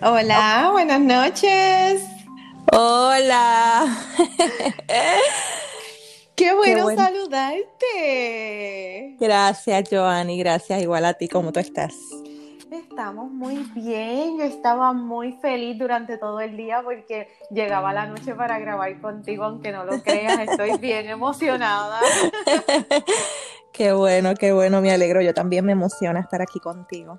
Hola, buenas noches. Hola. Qué bueno, saludarte. Gracias, Joanny. Gracias, igual a ti, ¿cómo tú estás? Estamos muy bien. Yo estaba muy feliz durante todo el día porque llegaba la noche para grabar contigo, aunque no lo creas. Estoy bien emocionada. qué bueno, qué bueno. Me alegro. Yo también me emociona estar aquí contigo.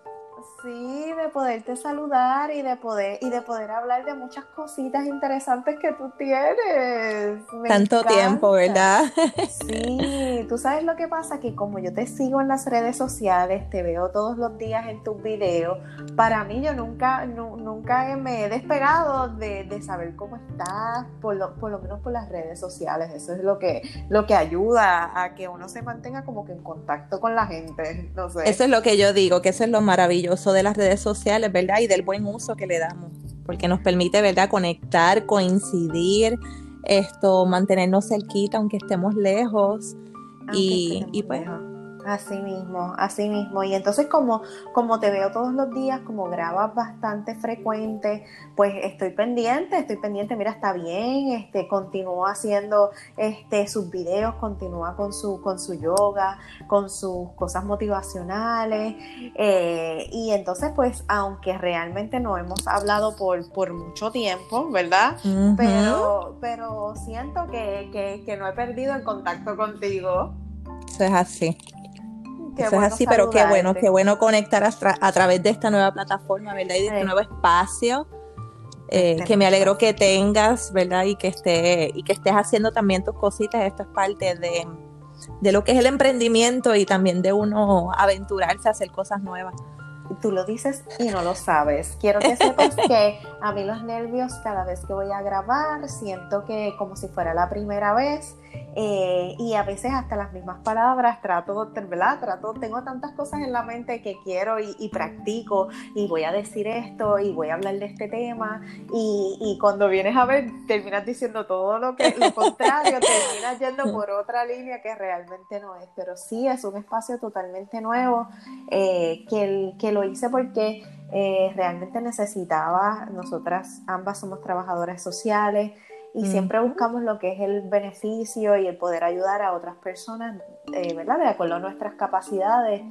Sí, de poderte saludar y de poder y de poder hablar de muchas cositas interesantes que tú tienes. Tanto tiempo, ¿verdad? Sí, tú sabes lo que pasa que como yo te sigo en las redes sociales, te veo todos los días en tus videos, para mí yo nunca nunca me he despegado de, saber cómo estás, por lo, por lo menos por las redes sociales. Eso es lo que lo que ayuda a que uno se mantenga como que en contacto con la gente, no sé. Eso es lo que yo digo, que eso es lo maravilloso de las redes sociales, ¿verdad? Y del buen uso que le damos, porque nos permite, ¿verdad? Conectar, coincidir, esto, mantenernos cerquita aunque estemos lejos. y, y pues... Así mismo, así mismo. Y entonces como, como te veo todos los días, como grabas bastante frecuente, pues estoy pendiente, estoy pendiente, mira, está bien, este, continúa haciendo este, sus videos, continúa con su, con su yoga, con sus cosas motivacionales. Eh, y entonces, pues, aunque realmente no hemos hablado por, por mucho tiempo, ¿verdad? pero, pero siento que, que, que no he perdido el contacto contigo. Eso es así. Eso es así, pero qué bueno, qué bueno conectar a, través de esta nueva plataforma, ¿verdad? Y de este nuevo espacio. Eh, que me alegro que tengas, ¿verdad? Y que, esté, y que estés haciendo también tus cositas. Esto es parte de, de lo que es el emprendimiento y también de uno aventurarse a hacer cosas nuevas tú lo dices y no lo sabes. Quiero que sepas que a mí los nervios cada vez que voy a grabar siento que como si fuera la primera vez eh, y a veces hasta las mismas palabras trato, ¿verdad? Trato, tengo tantas cosas en la mente que quiero y, practico y voy a decir esto y voy a hablar de este tema y, cuando vienes a ver terminas diciendo todo lo que lo contrario, terminas yendo por otra línea que realmente no es, pero sí es un espacio totalmente nuevo eh, que, que lo hice porque eh, realmente necesitaba, nosotras ambas somos trabajadoras sociales, y siempre buscamos lo que es el beneficio y el poder ayudar a otras personas, eh, ¿verdad? De acuerdo a nuestras capacidades.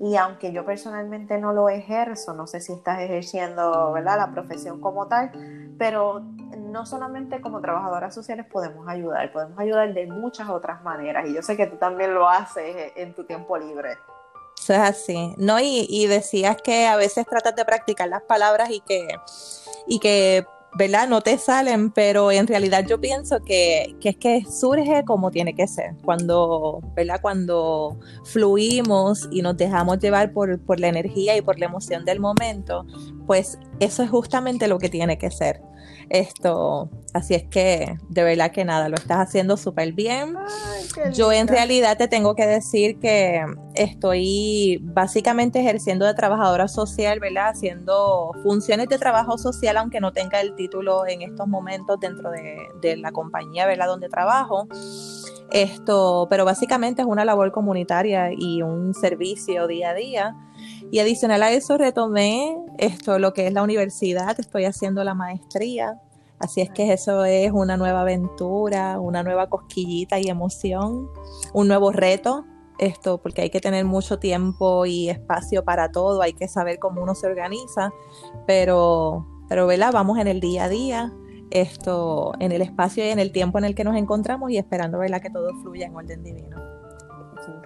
Y aunque yo personalmente no lo ejerzo, no sé si estás ejerciendo, ¿verdad? La profesión como tal, pero no solamente como trabajadoras sociales podemos ayudar, podemos ayudar de muchas otras maneras. Y yo sé que tú también lo haces en tu tiempo libre. Eso es así. No, y, y decías que a veces tratas de practicar las palabras y que, y que ¿verdad? No te salen, pero en realidad yo pienso que, es que surge como tiene que ser. Cuando, ¿verdad? Cuando fluimos y nos dejamos llevar por, por la energía y por la emoción del momento, pues eso es justamente lo que tiene que ser. Esto, así es que de verdad que nada, lo estás haciendo súper bien. Yo en realidad te tengo que decir que estoy básicamente ejerciendo de trabajadora social, ¿verdad? Haciendo funciones de trabajo social, aunque no tenga el título en estos momentos dentro de, de la compañía, ¿verdad? Donde trabajo. Esto, pero básicamente es una labor comunitaria y un servicio día a día. Y adicional a eso retomé esto, lo que es la universidad, estoy haciendo la maestría. Así es que eso es una nueva aventura, una nueva cosquillita y emoción, un nuevo reto, esto, porque hay que tener mucho tiempo y espacio para todo, hay que saber cómo uno se organiza, pero, pero ¿verdad? Vamos en el día a día, esto, en el espacio y en el tiempo en el que nos encontramos y esperando, ¿verdad? Que todo fluya en orden divino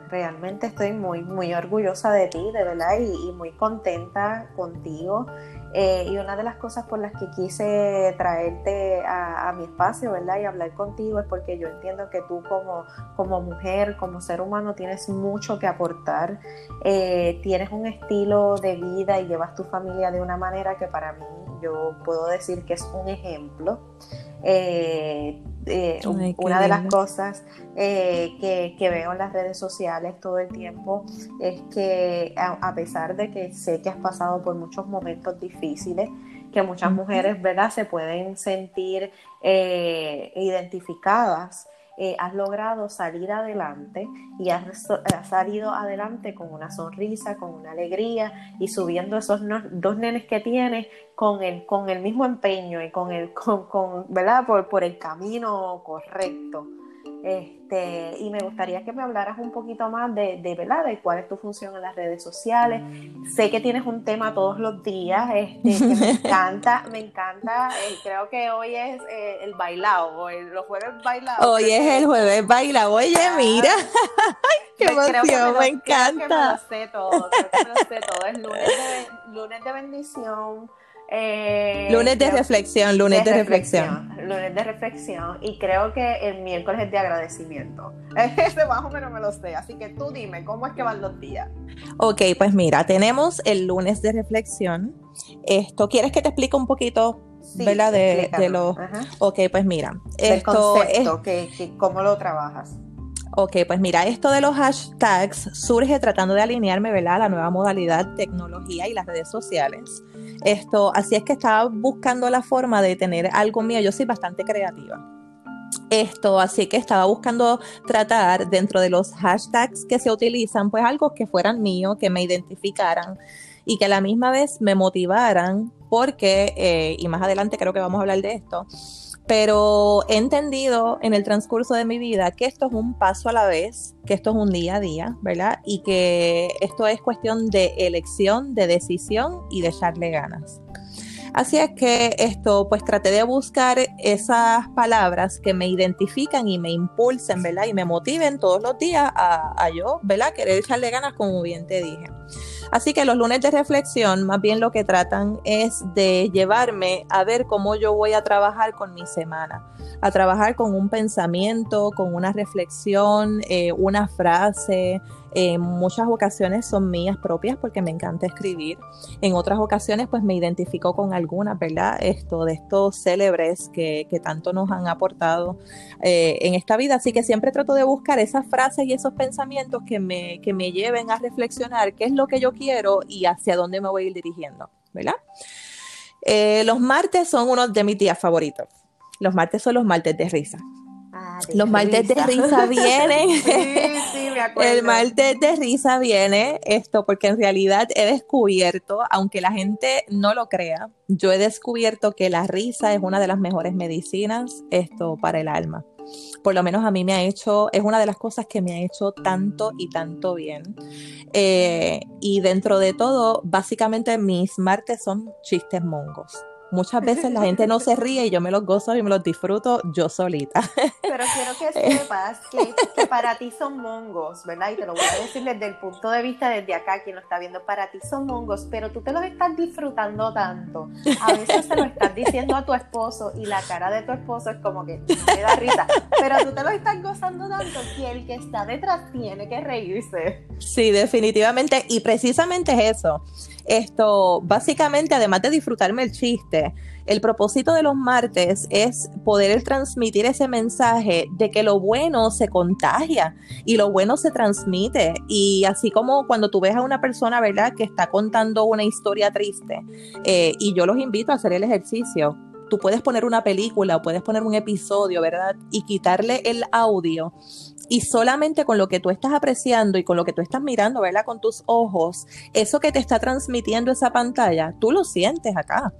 realmente estoy muy, muy orgullosa de ti, de verdad, y, muy contenta contigo. Eh, y una de las cosas por las que quise traerte a, mi espacio, ¿verdad? Y hablar contigo es porque yo entiendo que tú como, como mujer, como ser humano, tienes mucho que aportar. Eh, tienes un estilo de vida y llevas tu familia de una manera que para mí yo puedo decir que es un ejemplo. Eh, eh, una de las cosas eh, que, veo en las redes sociales todo el tiempo es que a, pesar de que sé que has pasado por muchos momentos difíciles, que muchas mujeres, ¿verdad?, se pueden sentir identificadas eh, has logrado salir adelante y has, salido adelante con una sonrisa, con una alegría y subiendo esos dos nenes que tienes con el, con el mismo empeño y con el, con, ¿verdad? Por, por el camino correcto. Este, y me gustaría que me hablaras un poquito más de, de, ¿verdad? de cuál es tu función en las redes sociales. Sé que tienes un tema todos los días, este, que me encanta, me encanta. Eh, creo que hoy es eh, el bailado, o los jueves bailados. Hoy es el jueves bailado. Oye, ah. mira, qué emoción, me, encanta. Creo que me lo sé todo, creo que me lo sé todo. Es lunes de, lunes de bendición eh, lunes de reflexión, lunes de, reflexión. Lunes de reflexión. Y creo que el miércoles es de agradecimiento. Ese más o menos me lo sé. Así que tú dime, ¿cómo es que van los días? Ok, pues mira, tenemos el lunes de reflexión. Esto, ¿quieres que te explique un poquito? ¿verdad? De, de lo... Ok, pues mira. esto concepto, que, ¿cómo lo trabajas? Ok, pues mira, esto de los hashtags surge tratando de alinearme, ¿verdad? A la nueva modalidad tecnología y las redes sociales. Esto, así es que estaba buscando la forma de tener algo mío. Yo soy bastante creativa. Esto, así que estaba buscando tratar dentro de los hashtags que se utilizan, pues algo que fueran mío, que me identificaran y que a la misma vez me motivaran, porque, eh, y más adelante creo que vamos a hablar de esto, pero he entendido en el transcurso de mi vida que esto es un paso a la vez, que esto es un día a día, ¿verdad? Y que esto es cuestión de elección, de decisión y de echarle ganas. Así es que esto, pues traté de buscar esas palabras que me identifican y me impulsen, ¿verdad? Y me motiven todos los días a, a yo, ¿verdad? Querer echarle ganas, como bien te dije. Así que los lunes de reflexión más bien lo que tratan es de llevarme a ver cómo yo voy a trabajar con mi semana, a trabajar con un pensamiento, con una reflexión, eh, una frase, en muchas ocasiones son mías propias porque me encanta escribir. En otras ocasiones pues me identifico con algunas, ¿verdad? Esto de estos célebres que, tanto nos han aportado eh, en esta vida. Así que siempre trato de buscar esas frases y esos pensamientos que me, que me lleven a reflexionar qué es lo que yo quiero y hacia dónde me voy a ir dirigiendo, ¿verdad? Eh, los martes son uno de mis días favoritos. Los martes son los martes de risa. Ah, los martes de risa vienen. El martes de risa viene esto porque en realidad he descubierto, aunque la gente no lo crea, yo he descubierto que la risa es una de las mejores medicinas esto para el alma. Por lo menos a mí me ha hecho, es una de las cosas que me ha hecho tanto y tanto bien. Eh, y dentro de todo, básicamente mis martes son chistes mongos muchas veces la gente no se ríe y yo me los gozo y me los disfruto yo solita. Pero quiero que sepas que, para ti son mongos, ¿verdad? Y te lo voy a decir desde el punto de vista desde acá, quien lo está viendo, para ti son mongos, pero tú te los estás disfrutando tanto. A veces se lo estás diciendo a tu esposo y la cara de tu esposo es como que me da risa, pero tú te lo estás gozando tanto que el que está detrás tiene que reírse. Sí, definitivamente, y precisamente es eso. Esto, básicamente, además de disfrutarme el chiste, el propósito de los martes es poder transmitir ese mensaje de que lo bueno se contagia y lo bueno se transmite. Y así como cuando tú ves a una persona, ¿verdad?, que está contando una historia triste, eh, y yo los invito a hacer el ejercicio. Tú puedes poner una película o puedes poner un episodio, ¿verdad? Y quitarle el audio y solamente con lo que tú estás apreciando y con lo que tú estás mirando, ¿verdad? Con tus ojos, eso que te está transmitiendo esa pantalla, tú lo sientes acá.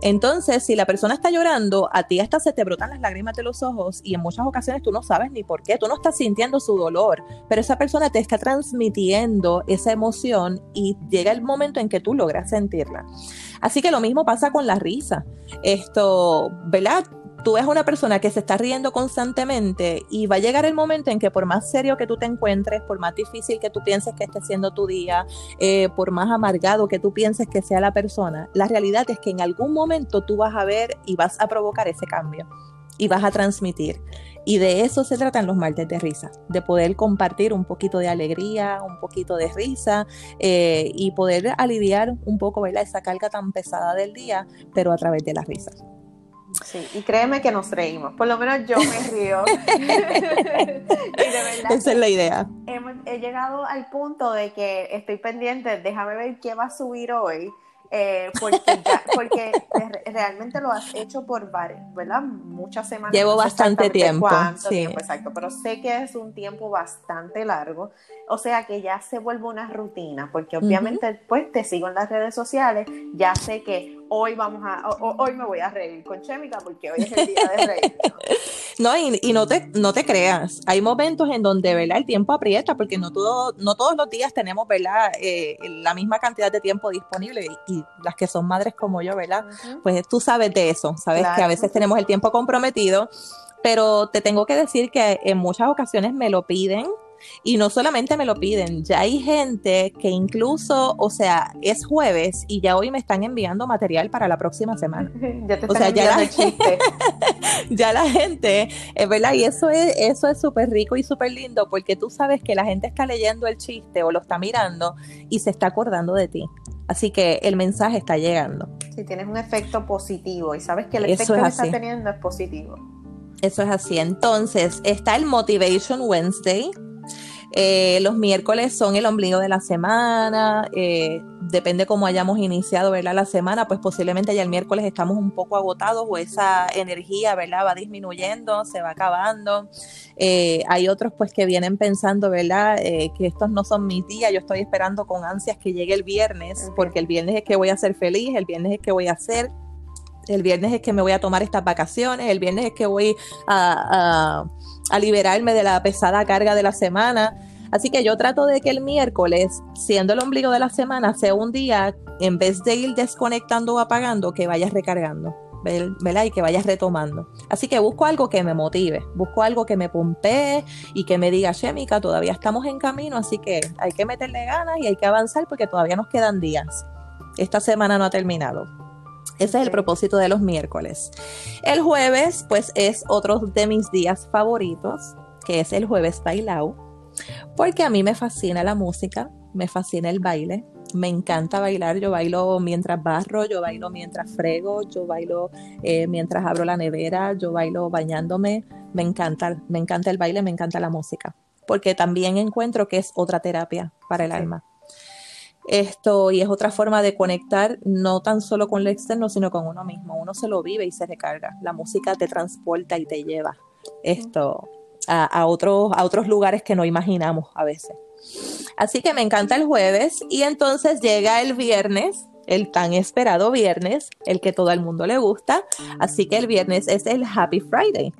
Entonces, si la persona está llorando, a ti hasta se te brotan las lágrimas de los ojos y en muchas ocasiones tú no sabes ni por qué, tú no estás sintiendo su dolor, pero esa persona te está transmitiendo esa emoción y llega el momento en que tú logras sentirla. Así que lo mismo pasa con la risa. Esto, ¿verdad? Tú ves una persona que se está riendo constantemente y va a llegar el momento en que por más serio que tú te encuentres, por más difícil que tú pienses que esté siendo tu día, eh, por más amargado que tú pienses que sea la persona, la realidad es que en algún momento tú vas a ver y vas a provocar ese cambio y vas a transmitir. Y de eso se tratan los martes de risa, de poder compartir un poquito de alegría, un poquito de risa eh, y poder aliviar un poco esa carga tan pesada del día, pero a través de la risa. Sí, y créeme que nos reímos, por lo menos yo me río. Esa es la idea. He, llegado al punto de que estoy pendiente, déjame ver qué va a subir hoy. eh, porque, porque realmente lo has hecho por varias, ¿verdad? Muchas semanas. Llevo bastante tiempo. Cuánto tiempo, exacto, pero sé que es un tiempo bastante largo, o sea que ya se vuelve una rutina, porque obviamente pues te sigo en las redes sociales, ya sé que hoy vamos a, hoy me voy a reír con Chemica porque hoy es el día de reír. no, y, y, no te, no te creas, hay momentos en donde, ¿verdad? El tiempo aprieta, porque no todo, no todos los días tenemos, ¿verdad? Eh, la misma cantidad de tiempo disponible y, las que son madres como yo, ¿verdad? Pues tú sabes de eso, sabes que a veces tenemos el tiempo comprometido, pero te tengo que decir que en muchas ocasiones me lo piden y no solamente me lo piden, ya hay gente que incluso, o sea, es jueves y ya hoy me están enviando material para la próxima semana. ya te o sea, ya la, chiste. ya la gente, es verdad, y eso es eso es súper rico y súper lindo porque tú sabes que la gente está leyendo el chiste o lo está mirando y se está acordando de ti. Así que el mensaje está llegando. Si tienes un efecto positivo y sabes que el efecto que está teniendo es positivo. Eso es así. Entonces, está el Motivation Wednesday, eh, los miércoles son el ombligo de la semana, eh, depende cómo hayamos iniciado ¿verdad? la semana, pues posiblemente ya el miércoles estamos un poco agotados o esa energía ¿verdad? va disminuyendo, se va acabando. Eh, hay otros pues que vienen pensando ¿verdad? que estos no son mis días, yo estoy esperando con ansias que llegue el viernes, porque el viernes es que voy a ser feliz, el viernes es que voy a hacer el viernes es que me voy a tomar estas vacaciones, el viernes es que voy a, a, liberarme de la pesada carga de la semana. Así que yo trato de que el miércoles, siendo el ombligo de la semana, sea un día, en vez de ir desconectando o apagando, que vayas recargando. ¿verdad? Y que vayas retomando. Así que busco algo que me motive, busco algo que me pompee y que me diga, Shemika, todavía estamos en camino, así que hay que meterle ganas y hay que avanzar porque todavía nos quedan días. Esta semana no ha terminado. Ese es el propósito de los miércoles. El jueves, pues es otro de mis días favoritos, que es el jueves bailao, porque a mí me fascina la música, me fascina el baile, me encanta bailar, yo bailo mientras barro, yo bailo mientras frego, yo bailo eh, mientras abro la nevera, yo bailo bañándome, me encanta, me encanta el baile, me encanta la música, porque también encuentro que es otra terapia para el alma. Esto, y es otra forma de conectar no tan solo con lo externo, sino con uno mismo. Uno se lo vive y se recarga. La música te transporta y te lleva esto a, otros, a otros lugares que no imaginamos a veces. Así que me encanta el jueves y entonces llega el viernes, el tan esperado viernes, el que todo el mundo le gusta. Así que el viernes es el Happy Friday.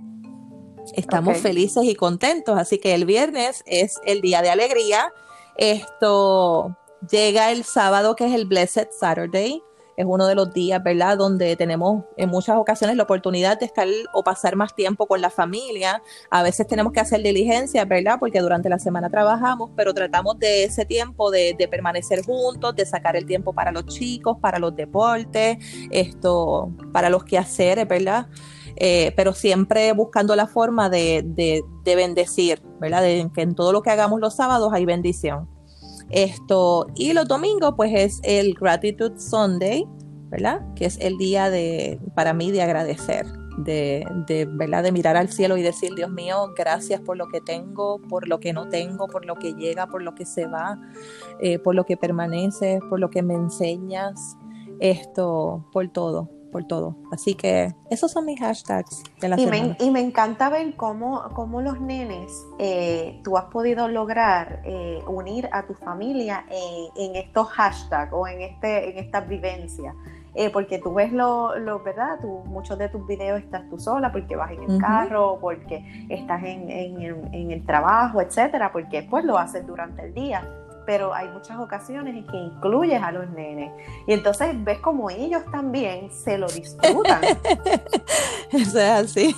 Estamos felices y contentos, así que el viernes es el día de alegría. Esto Llega el sábado, que es el Blessed Saturday. Es uno de los días, ¿verdad?, donde tenemos en muchas ocasiones la oportunidad de estar o pasar más tiempo con la familia. A veces tenemos que hacer diligencias, ¿verdad?, porque durante la semana trabajamos, pero tratamos de ese tiempo de, permanecer juntos, de sacar el tiempo para los chicos, para los deportes, esto, para los quehaceres, ¿verdad? Eh, pero siempre buscando la forma de, de, de bendecir, ¿verdad? De que en todo lo que hagamos los sábados hay bendición. Esto, y los domingos, pues es el Gratitude Sunday, ¿verdad? Que es el día de, para mí, de agradecer, de, de, ¿verdad? de mirar al cielo y decir, Dios mío, gracias por lo que tengo, por lo que no tengo, por lo que llega, por lo que se va, eh, por lo que permanece, por lo que me enseñas, esto, por todo por todo. Así que esos son mis hashtags de la y semana. Me, y me encanta ver cómo, cómo los nenes, eh, tú has podido lograr eh, unir a tu familia en estos hashtags o en, este, en estas vivencias. Eh, porque tú ves lo, lo, ¿verdad? Tú, muchos de tus videos estás tú sola porque vas en el carro, porque estás en, en, en, el trabajo, etcétera, porque pues lo haces durante el día pero hay muchas ocasiones en que incluyes a los nenes. Y entonces ves como ellos también se lo disfrutan. Eso es así.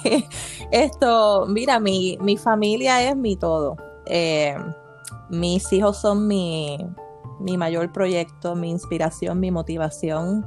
Esto, mira, mi, mi familia es mi todo. Eh, mis hijos son mi, mi mayor proyecto, mi inspiración, mi motivación.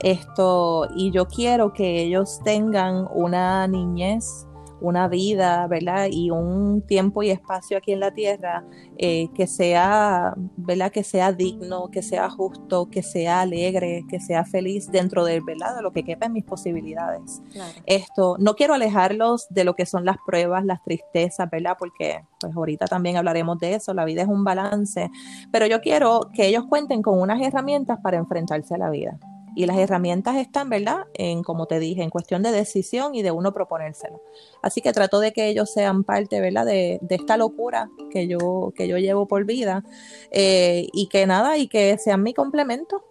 Esto, y yo quiero que ellos tengan una niñez una vida, ¿verdad? Y un tiempo y espacio aquí en la tierra eh, que sea, ¿verdad? Que sea digno, que sea justo, que sea alegre, que sea feliz dentro de, ¿verdad? De lo que quepa en mis posibilidades. Esto, no quiero alejarlos de lo que son las pruebas, las tristezas, ¿verdad? Porque pues ahorita también hablaremos de eso, la vida es un balance, pero yo quiero que ellos cuenten con unas herramientas para enfrentarse a la vida. Y las herramientas están, ¿verdad? En, como te dije, en cuestión de decisión y de uno proponérselo. Así que trato de que ellos sean parte, ¿verdad? De, esta locura que yo, que yo llevo por vida. Eh, y que nada, y que sean mi complemento.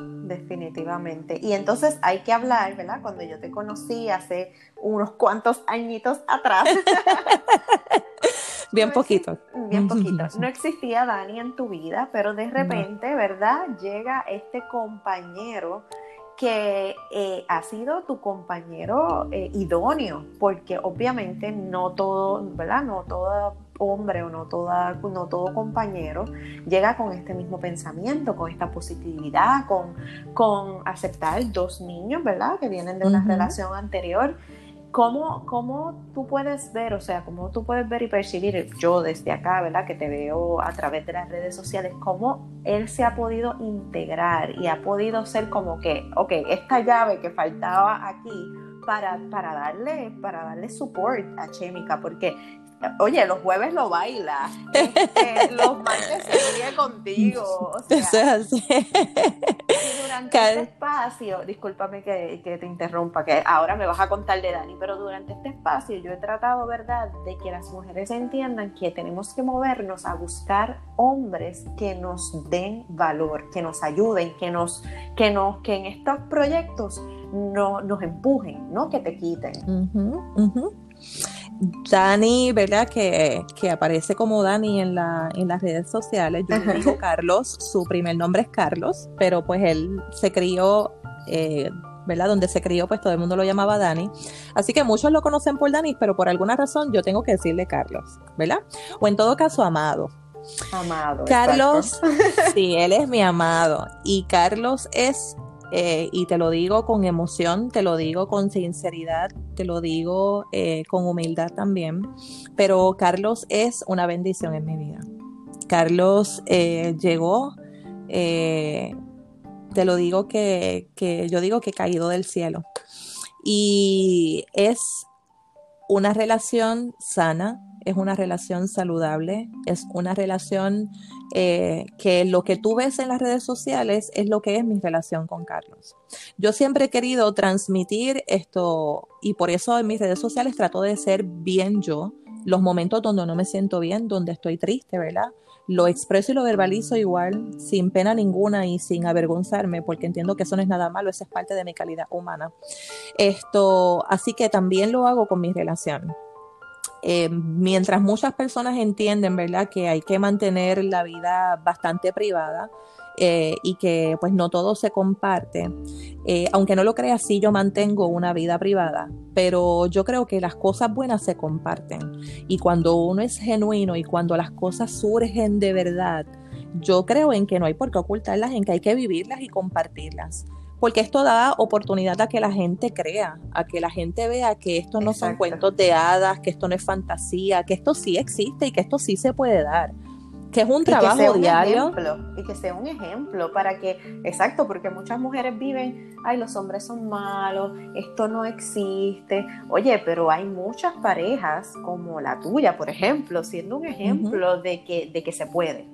Definitivamente. Y entonces hay que hablar, ¿verdad? Cuando yo te conocí hace unos cuantos añitos atrás. bien poquito. Bien poquito. No existía Dani en tu vida, pero de repente, ¿verdad? Llega este compañero que eh, ha sido tu compañero eh, idóneo, porque obviamente no todo, ¿verdad? No todo hombre o no, toda, no todo compañero llega con este mismo pensamiento, con esta positividad, con, con aceptar dos niños, ¿verdad? Que vienen de una relación anterior ¿Cómo, ¿Cómo tú puedes ver, o sea, cómo tú puedes ver y percibir, yo desde acá, ¿verdad? Que te veo a través de las redes sociales, cómo él se ha podido integrar y ha podido ser como que, ok, esta llave que faltaba aquí para, para darle, para darle support a Chemica, porque Oye, los jueves lo baila, este, los martes se ríe contigo. O sea, Eso es así. Durante este espacio, discúlpame que, que, te interrumpa, que ahora me vas a contar de Dani, pero durante este espacio yo he tratado, ¿verdad?, de que las mujeres entiendan que tenemos que movernos a buscar hombres que nos den valor, que nos ayuden, que nos, que nos, que en estos proyectos no, nos empujen, no que te quiten. Dani, ¿verdad? Que, aparece como Dani en, la, en las redes sociales. Yo digo Carlos, su primer nombre es Carlos, pero pues él se crió, eh, ¿verdad? Donde se crió, pues todo el mundo lo llamaba Dani. Así que muchos lo conocen por Dani, pero por alguna razón yo tengo que decirle Carlos, ¿verdad? O en todo caso, Amado. Amado. Carlos, sí, él es mi amado. Y Carlos es eh, y te lo digo con emoción, te lo digo con sinceridad, te lo digo eh, con humildad también, pero Carlos es una bendición en mi vida. Carlos eh, llegó, te lo digo que, que yo digo que caído del cielo. Y es una relación sana, es una relación saludable, es una relación eh, que lo que tú ves en las redes sociales es lo que es mi relación con Carlos. Yo siempre he querido transmitir esto y por eso en mis redes sociales trato de ser bien yo. Los momentos donde no me siento bien, donde estoy triste, ¿verdad? Lo expreso y lo verbalizo igual, sin pena ninguna y sin avergonzarme, porque entiendo que eso no es nada malo, eso es parte de mi calidad humana. Esto, así que también lo hago con mi relación. Eh, mientras muchas personas entienden, ¿verdad?, que hay que mantener la vida bastante privada eh, y que pues no todo se comparte, eh, aunque no lo crea sí, yo mantengo una vida privada, pero yo creo que las cosas buenas se comparten y cuando uno es genuino y cuando las cosas surgen de verdad, yo creo en que no hay por qué ocultarlas, en que hay que vivirlas y compartirlas porque esto da oportunidad a que la gente crea, a que la gente vea que esto no son cuentos de hadas, que esto no es fantasía, que esto sí existe y que esto sí se puede dar que es un trabajo diario. y que sea un ejemplo para que, exacto, porque muchas mujeres viven, ay, los hombres son malos, esto no existe. Oye, pero hay muchas parejas como la tuya, por ejemplo, siendo un ejemplo de, que, de que se puede.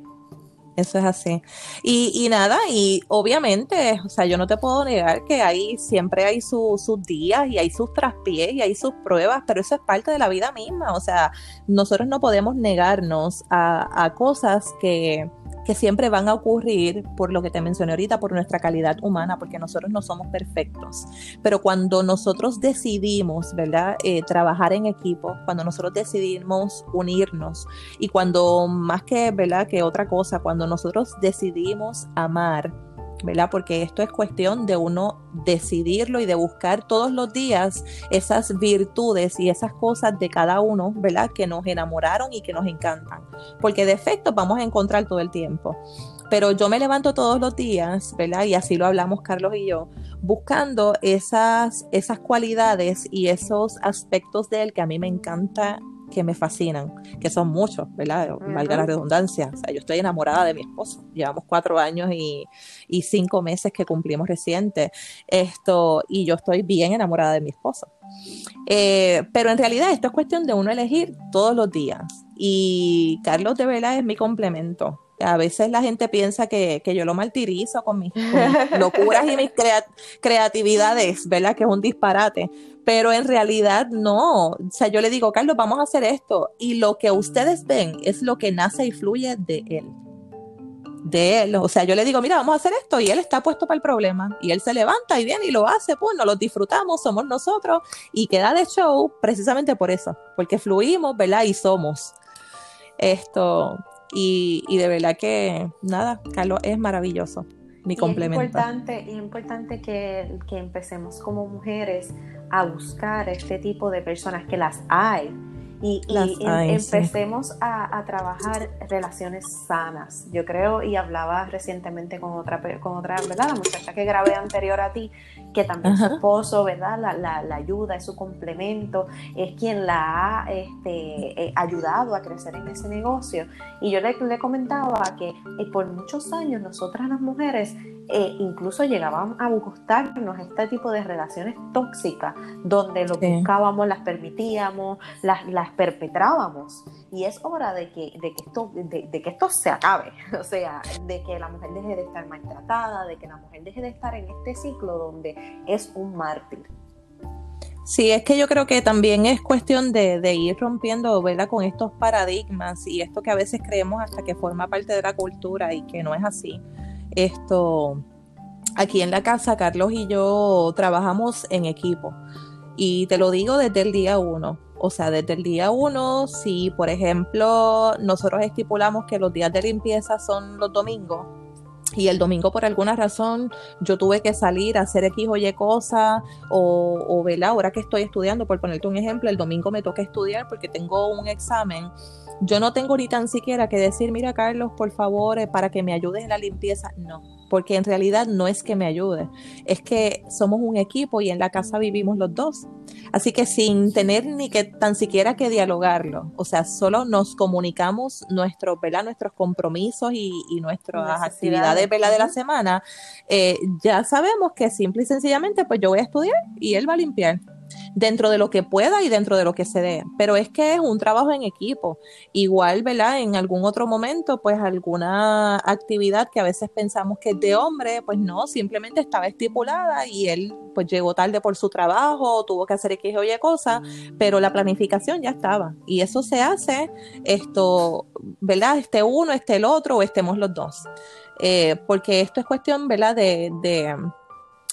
Eso es así. Y, y nada, y obviamente, o sea, yo no te puedo negar que ahí siempre hay sus días y hay sus traspiés y hay sus pruebas, pero eso es parte de la vida misma. O sea, nosotros no podemos negarnos a, a cosas que, que siempre van a ocurrir por lo que te mencioné ahorita, por nuestra calidad humana, porque nosotros no somos perfectos. Pero cuando nosotros decidimos, ¿verdad?, eh, trabajar en equipo, cuando nosotros decidimos unirnos y cuando más que, ¿verdad?, que otra cosa, cuando nosotros decidimos amar, ¿verdad? Porque esto es cuestión de uno decidirlo y de buscar todos los días esas virtudes y esas cosas de cada uno, ¿verdad? Que nos enamoraron y que nos encantan. Porque defectos vamos a encontrar todo el tiempo. Pero yo me levanto todos los días, ¿verdad? Y así lo hablamos Carlos y yo, buscando esas, esas cualidades y esos aspectos de él que a mí me encanta que me fascinan, que son muchos, ¿verdad? Valga la redundancia. O sea, yo estoy enamorada de mi esposo. Llevamos cuatro años y, y, cinco meses que cumplimos reciente. Esto, y yo estoy bien enamorada de mi esposo. Eh, pero en realidad esto es cuestión de uno elegir todos los días. Y Carlos de Vela es mi complemento. A veces la gente piensa que, yo lo martirizo con mis, locuras y mis creatividades, ¿verdad? Que es un disparate. Pero en realidad no. O sea, yo le digo, Carlos, vamos a hacer esto. Y lo que ustedes ven es lo que nace y fluye de él. De él. O sea, yo le digo, mira, vamos a hacer esto. Y él está puesto para el problema. Y él se levanta y viene y lo hace. Pues nos lo disfrutamos, somos nosotros. Y queda de show precisamente por eso. Porque fluimos, ¿verdad? Y somos. Esto. Y, de verdad que, nada, Carlos es maravilloso, mi complemento. Es importante, es importante que, que empecemos como mujeres a buscar este tipo de personas que las hay y, empecemos a, trabajar relaciones sanas. Yo creo, y hablaba recientemente con otra, con otra, ¿verdad? La muchacha que grabé anterior a ti, que también su esposo, ¿verdad? La, la, ayuda, es su complemento, es quien la ha este, eh, ayudado a crecer en ese negocio. Y yo le, le comentaba que eh, por muchos años nosotras las mujeres eh, incluso llegábamos a gustarnos este tipo de relaciones tóxicas, donde lo buscábamos, las permitíamos, las, las perpetrábamos. Y es hora de que, de que, esto, de, que esto se acabe, o sea, de que la mujer deje de estar maltratada, de que la mujer deje de estar en este ciclo donde es un mártir. Sí, es que yo creo que también es cuestión de, de, ir rompiendo, ¿verdad? Con estos paradigmas y esto que a veces creemos hasta que forma parte de la cultura y que no es así. Esto, aquí en la casa, Carlos y yo trabajamos en equipo. Y te lo digo desde el día uno. O sea, desde el día uno, si por ejemplo nosotros estipulamos que los días de limpieza son los domingos, y el domingo por alguna razón yo tuve que salir a hacer X o Y cosa o, o ¿verdad? ahora que estoy estudiando, por ponerte un ejemplo, el domingo me toca estudiar porque tengo un examen yo no tengo ni tan siquiera que decir, mira Carlos, por favor, eh, para que me ayudes en la limpieza. No, porque en realidad no es que me ayude, es que somos un equipo y en la casa vivimos los dos. Así que sin tener ni que tan siquiera que dialogarlo, o sea, solo nos comunicamos nuestros, nuestros compromisos y, nuestras actividades de la semana, eh, ya sabemos que simple y sencillamente pues yo voy a estudiar y él va a limpiar dentro de lo que pueda y dentro de lo que se dé. Pero es que es un trabajo en equipo. Igual, ¿verdad? En algún otro momento, pues alguna actividad que a veces pensamos que es de hombre, pues no, simplemente estaba estipulada y él pues llegó tarde por su trabajo, tuvo que hacer X o Y cosas, pero la planificación ya estaba. Y eso se hace, esto, ¿verdad? Esté uno, esté el otro o estemos los dos. Eh, porque esto es cuestión, ¿verdad? de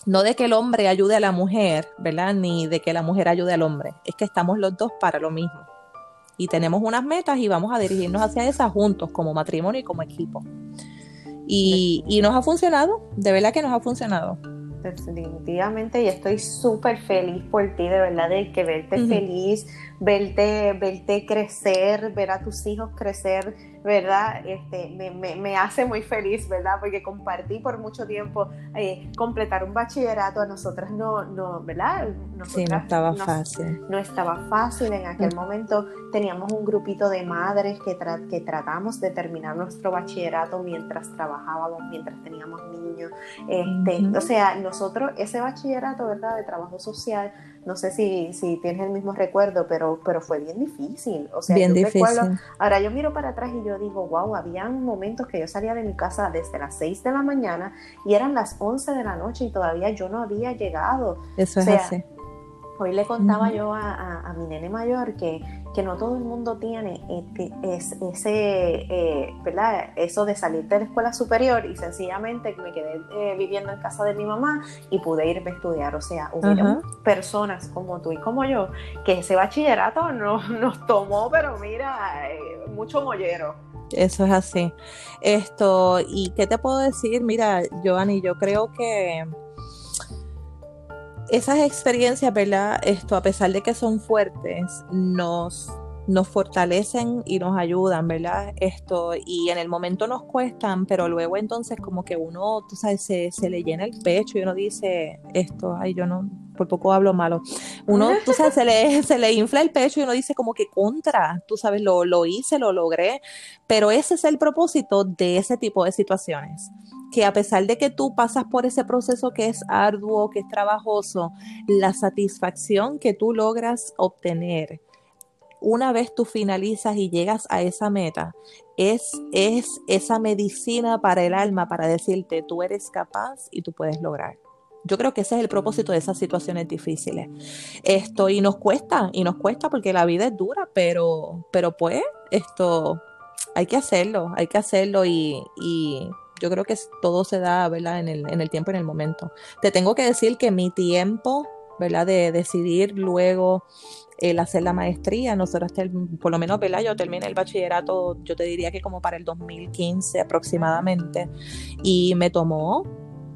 no de que el hombre ayude a la mujer, ¿verdad? Ni de que la mujer ayude al hombre. Es que estamos los dos para lo mismo. Y tenemos unas metas y vamos a dirigirnos hacia esas juntos, como matrimonio y como equipo. Y, y nos ha funcionado, de verdad que nos ha funcionado. Definitivamente, y estoy súper feliz por ti, de verdad, de que verte feliz, verte, verte crecer, ver a tus hijos crecer ¿verdad? Este, me, me, hace muy feliz, ¿verdad? Porque compartí por mucho tiempo eh, completar un bachillerato a nosotras no, no ¿verdad? sí, no estaba fácil. No estaba fácil. En aquel mm. momento teníamos un grupito de madres que, que tratamos de terminar nuestro bachillerato mientras trabajábamos, mientras teníamos niños. Este, O sea, nosotros, ese bachillerato, ¿verdad? De trabajo social, no sé si, si tienes el mismo recuerdo, pero, pero fue bien difícil. O sea, bien difícil. ahora yo miro para atrás y yo digo, wow, habían momentos que yo salía de mi casa desde las 6 de la mañana y eran las 11 de la noche y todavía yo no había llegado. Eso es así. Hoy le contaba yo a, mi nene mayor que, que no todo el mundo tiene este, ese, eh, ¿verdad? Eso de salir de la escuela superior y sencillamente me quedé eh, viviendo en casa de mi mamá y pude irme a estudiar. O sea, hubo personas como tú y como yo que ese bachillerato no, nos tomó, pero mira, eh, mucho mollero. Eso es así. Esto, ¿y qué te puedo decir? Mira, Giovanni, yo creo que esas experiencias, ¿verdad? Esto, a pesar de que son fuertes, nos, nos fortalecen y nos ayudan, ¿verdad? Esto, y en el momento nos cuestan, pero luego entonces como que uno, tú sabes, se, se le llena el pecho y uno dice, esto, ay, yo no, por poco hablo malo. Uno, tú sabes, se le, se le infla el pecho y uno dice como que contra, tú sabes, lo, lo hice, lo logré, pero ese es el propósito de ese tipo de situaciones que a pesar de que tú pasas por ese proceso que es arduo, que es trabajoso, la satisfacción que tú logras obtener una vez tú finalizas y llegas a esa meta, es, es esa medicina para el alma para decirte tú eres capaz y tú puedes lograr. Yo creo que ese es el propósito de esas situaciones difíciles. Esto, y nos cuesta, y nos cuesta porque la vida es dura, pero, pero pues, esto, hay que hacerlo, hay que hacerlo y, y yo creo que todo se da, ¿verdad? En el, en el tiempo, en el momento. Te tengo que decir que mi tiempo, ¿verdad? De decidir luego el hacer la maestría. Nosotros, por lo menos, ¿verdad? Yo terminé el bachillerato, yo te diría que como para el 2015 aproximadamente, y me tomó,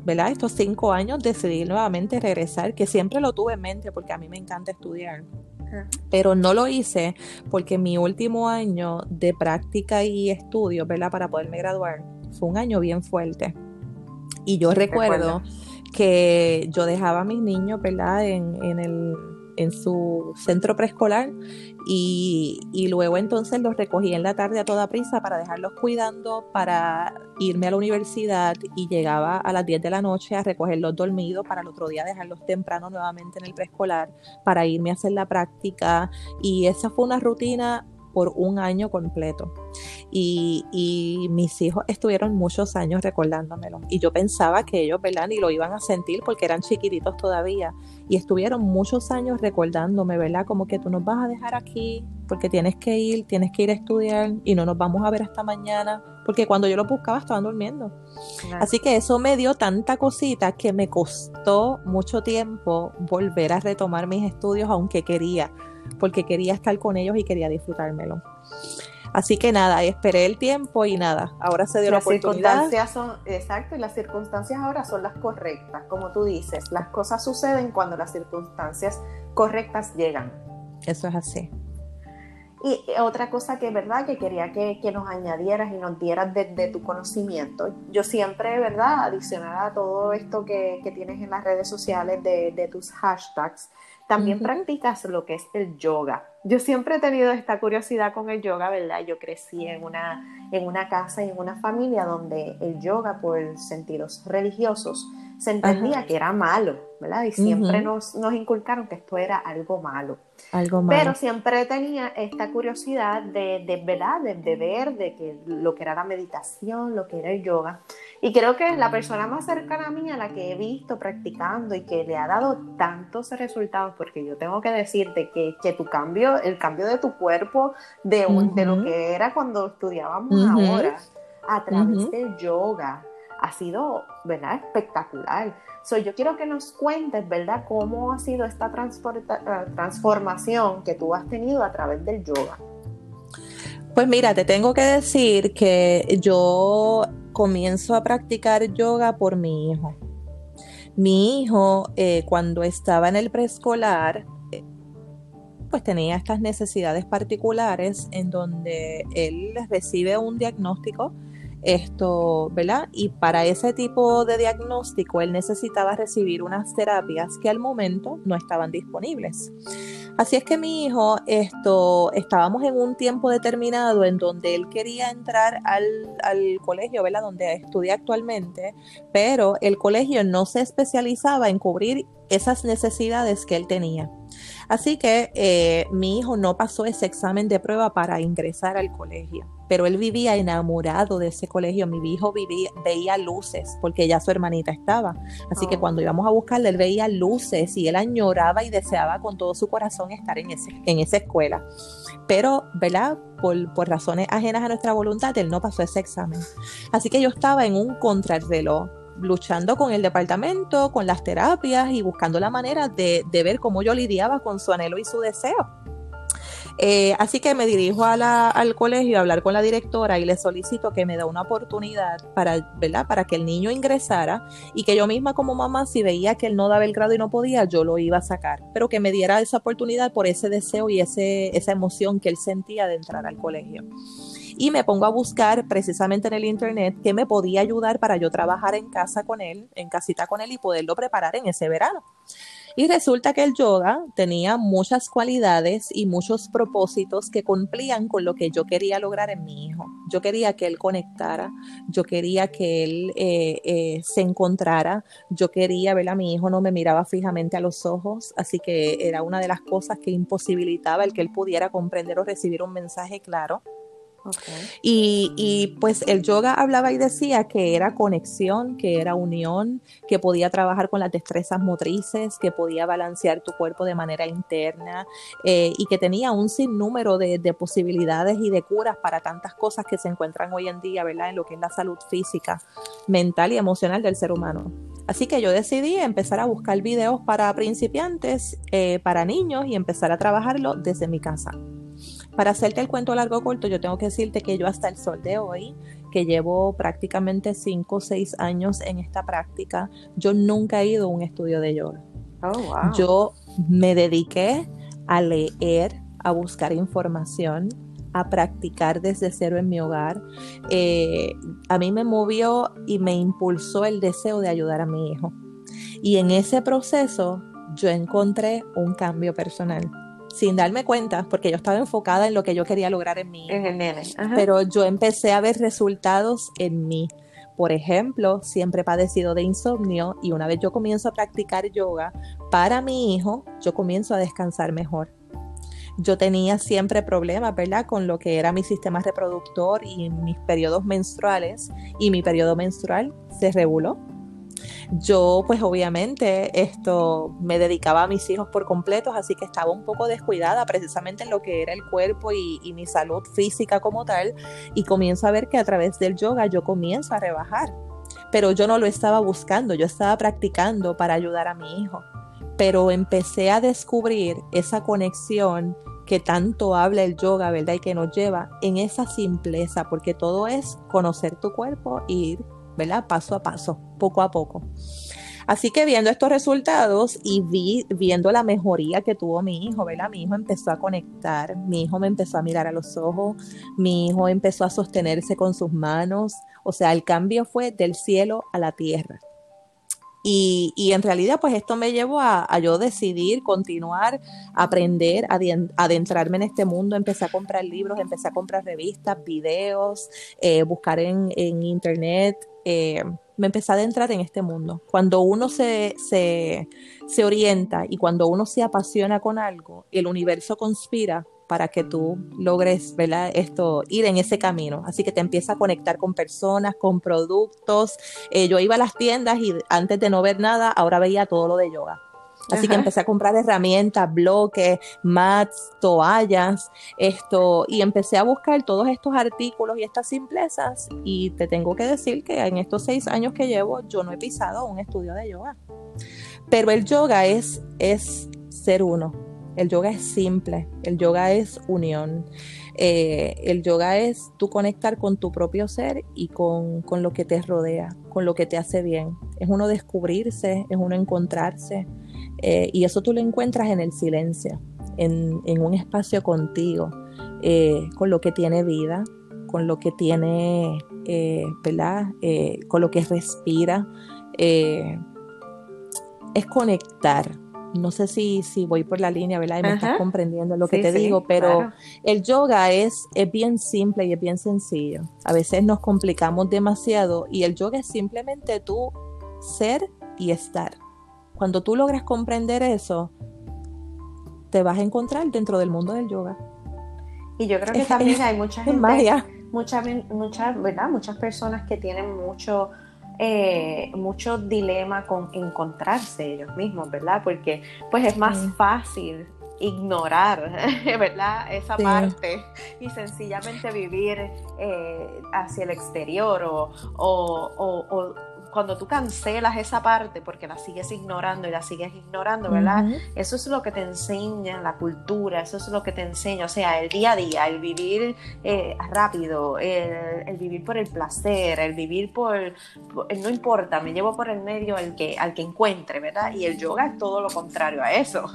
¿verdad? Estos cinco años decidí nuevamente regresar, que siempre lo tuve en mente porque a mí me encanta estudiar. Pero no lo hice porque mi último año de práctica y estudio, ¿verdad? Para poderme graduar, fue un año bien fuerte. Y yo recuerdo que yo dejaba a mis niños, ¿verdad? En, en el en su centro preescolar y, luego entonces los recogí en la tarde a toda prisa para dejarlos cuidando, para irme a la universidad y llegaba a las 10 de la noche a recogerlos dormidos para el otro día dejarlos temprano nuevamente en el preescolar para irme a hacer la práctica y esa fue una rutina por un año completo. Y, y, mis hijos estuvieron muchos años recordándomelo. Y yo pensaba que ellos, ¿verdad? Ni lo iban a sentir porque eran chiquititos todavía. Y estuvieron muchos años recordándome, ¿verdad? Como que tú nos vas a dejar aquí porque tienes que ir, tienes que ir a estudiar y no nos vamos a ver hasta mañana. Porque cuando yo lo buscaba estaban durmiendo. Así que eso me dio tanta cosita que me costó mucho tiempo volver a retomar mis estudios, aunque quería porque quería estar con ellos y quería disfrutármelo. Así que nada, esperé el tiempo y nada, ahora se dio la oportunidad. Circunstancias son, exacto, y las circunstancias ahora son las correctas, como tú dices, las cosas suceden cuando las circunstancias correctas llegan. Eso es así. Y otra cosa que, ¿verdad? Que quería que, nos añadieras y nos dieras de, tu conocimiento. Yo siempre, ¿verdad? Adicional a todo esto que, tienes en las redes sociales de, de tus hashtags, también practicas lo que es el yoga. Yo siempre he tenido esta curiosidad con el yoga, ¿verdad? Yo crecí en una, en una casa y en una familia donde el yoga, por sentidos religiosos, se entendía que era malo, ¿verdad? Y siempre nos, nos, inculcaron que esto era algo malo. Algo malo. Pero siempre tenía esta curiosidad de, de ¿verdad? De, de, ver de que lo que era la meditación, lo que era el yoga. Y creo que la persona más cercana a mí, a la que he visto practicando y que le ha dado tantos resultados, porque yo tengo que decirte que, que tu cambio, el cambio de tu cuerpo, de, de lo que era cuando estudiábamos ahora, a través del yoga, ha sido, ¿verdad? Espectacular. So, yo quiero que nos cuentes, ¿verdad? Cómo ha sido esta eh, transformación que tú has tenido a través del yoga. Pues mira, te tengo que decir que yo comienzo a practicar yoga por mi hijo. Mi hijo, eh, cuando estaba en el preescolar, eh, pues tenía estas necesidades particulares en donde él recibe un diagnóstico esto, ¿verdad? Y para ese tipo de diagnóstico él necesitaba recibir unas terapias que al momento no estaban disponibles. Así es que mi hijo, esto, estábamos en un tiempo determinado en donde él quería entrar al, al colegio, ¿verdad? Donde estudia actualmente, pero el colegio no se especializaba en cubrir esas necesidades que él tenía. Así que eh, mi hijo no pasó ese examen de prueba para ingresar al colegio, pero él vivía enamorado de ese colegio. Mi hijo vivía, veía luces porque ya su hermanita estaba. Así que oh. cuando íbamos a buscarle, él veía luces y él añoraba y deseaba con todo su corazón estar en, ese, en esa escuela. Pero, ¿verdad? Por, por razones ajenas a nuestra voluntad, él no pasó ese examen. Así que yo estaba en un contrarreloj luchando con el departamento, con las terapias y buscando la manera de, ver cómo yo lidiaba con su anhelo y su deseo. Eh, así que me dirijo al colegio a hablar con la directora y le solicito que me dé una oportunidad para, ¿verdad? para que el niño ingresara y que yo misma como mamá, si veía que él no daba el grado y no podía, yo lo iba a sacar, pero que me diera esa oportunidad por ese deseo y ese, esa emoción que él sentía de entrar al colegio y me pongo a buscar precisamente en el internet qué me podía ayudar para yo trabajar en casa con él, en casita con él y poderlo preparar en ese verano. Y resulta que el yoga tenía muchas cualidades y muchos propósitos que cumplían con lo que yo quería lograr en mi hijo. Yo quería que él conectara, yo quería que él eh, eh, se encontrara, yo quería ver a mi hijo no me miraba fijamente a los ojos, así que era una de las cosas que imposibilitaba el que él pudiera comprender o recibir un mensaje claro. Y, pues el yoga hablaba y decía que era conexión, que era unión, que podía trabajar con las destrezas motrices, que podía balancear tu cuerpo de manera interna eh, y que tenía un sinnúmero de, de, posibilidades y de curas para tantas cosas que se encuentran hoy en día, ¿verdad? En lo que es la salud física, mental y emocional del ser humano. Así que yo decidí empezar a buscar videos para principiantes, eh, para niños y empezar a trabajarlo desde mi casa. Para hacerte el cuento largo corto, yo tengo que decirte que yo hasta el sol de hoy, que llevo prácticamente 5 o 6 años en esta práctica, yo nunca he ido a un estudio de yoga. Oh, yo me dediqué a leer, a buscar información, a practicar desde cero en mi hogar. Eh, a mí me movió y me impulsó el deseo de ayudar a mi hijo. Y en ese proceso yo encontré un cambio personal sin darme cuenta, porque yo estaba enfocada en lo que yo quería lograr en mí. En el nene. Pero yo empecé a ver resultados en mí. Por ejemplo, siempre he padecido de insomnio y una vez yo comienzo a practicar yoga para mi hijo, yo comienzo a descansar mejor. Yo tenía siempre problemas, ¿verdad? Con lo que era mi sistema reproductor y mis periodos menstruales y mi periodo menstrual se reguló yo, pues obviamente, esto me dedicaba a mis hijos por completo, así que estaba un poco descuidada precisamente en lo que era el cuerpo y, y mi salud física como tal. Y comienzo a ver que a través del yoga yo comienzo a rebajar. Pero yo no lo estaba buscando, yo estaba practicando para ayudar a mi hijo. Pero empecé a descubrir esa conexión que tanto habla el yoga, ¿verdad? Y que nos lleva en esa simpleza, porque todo es conocer tu cuerpo e ir ¿verdad? Paso a paso, poco a poco. Así que viendo estos resultados y vi, viendo la mejoría que tuvo mi hijo, ¿verdad? Mi hijo empezó a conectar, mi hijo me empezó a mirar a los ojos, mi hijo empezó a sostenerse con sus manos, o sea, el cambio fue del cielo a la tierra. Y, en realidad, pues esto me llevó a, yo decidir continuar, aprender, adentrarme en este mundo. Empecé a comprar libros, empecé a comprar revistas, videos, eh, buscar en, en internet eh, me empecé a adentrar en este mundo. Cuando uno se, se, se, orienta y cuando uno se apasiona con algo, el universo conspira para que tú logres ¿verdad? esto ir en ese camino. Así que te empieza a conectar con personas, con productos. Eh, yo iba a las tiendas y antes de no ver nada, ahora veía todo lo de yoga. Así que empecé a comprar herramientas, bloques, mats, toallas, esto, y empecé a buscar todos estos artículos y estas simplezas. Y te tengo que decir que en estos seis años que llevo, yo no he pisado un estudio de yoga. Pero el yoga es, es ser uno. El yoga es simple. El yoga es unión. Eh, el yoga es tú conectar con tu propio ser y con, con lo que te rodea, con lo que te hace bien. Es uno descubrirse, es uno encontrarse eh, y eso tú lo encuentras en el silencio, en, un espacio contigo, eh, con lo que tiene vida, con lo que tiene, ¿verdad? con lo que respira. es conectar. No sé si, si voy por la línea, ¿verdad? Y me estás comprendiendo lo que te digo, pero el yoga es, es bien simple y es bien sencillo. A veces nos complicamos demasiado y el yoga es simplemente tú ser y estar cuando tú logras comprender eso, te vas a encontrar dentro del mundo del yoga. Y yo creo que también hay mucha gente, muchas, muchas, ¿verdad? Muchas personas que tienen mucho, eh, mucho dilema con encontrarse ellos mismos, ¿verdad? Porque pues es más fácil ignorar, ¿verdad? Esa parte y sencillamente vivir eh, hacia el exterior o, o cuando tú cancelas esa parte porque la sigues ignorando y la sigues ignorando, ¿verdad? Eso es lo que te enseña la cultura, eso es lo que te enseña, o sea, el día a día, el vivir eh, rápido, el, vivir por el placer, el vivir por, no importa, me llevo por el medio al que, al que encuentre, ¿verdad? Y el yoga es todo lo contrario a eso.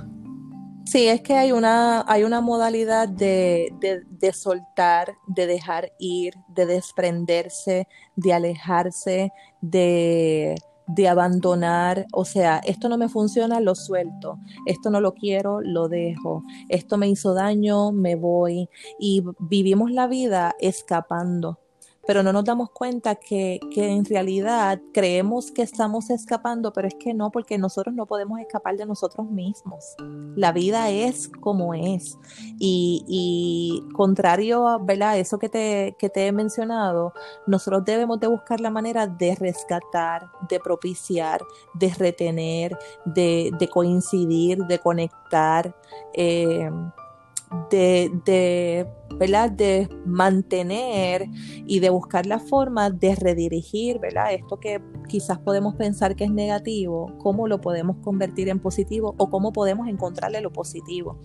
Sí, es que hay una, hay una modalidad de, de, soltar, de dejar ir, de desprenderse, de alejarse, de, de abandonar, o sea, esto no me funciona, lo suelto, esto no lo quiero, lo dejo, esto me hizo daño, me voy. Y vivimos la vida escapando pero no nos damos cuenta que, en realidad creemos que estamos escapando, pero es que no, porque nosotros no podemos escapar de nosotros mismos. La vida es como es. Y, contrario a eso que te, que te he mencionado, nosotros debemos de buscar la manera de rescatar, de propiciar, de retener, de, coincidir, de conectar. Eh, de, de, de mantener y de buscar la forma de redirigir ¿verdad? esto que quizás podemos pensar que es negativo, cómo lo podemos convertir en positivo o cómo podemos encontrarle lo positivo.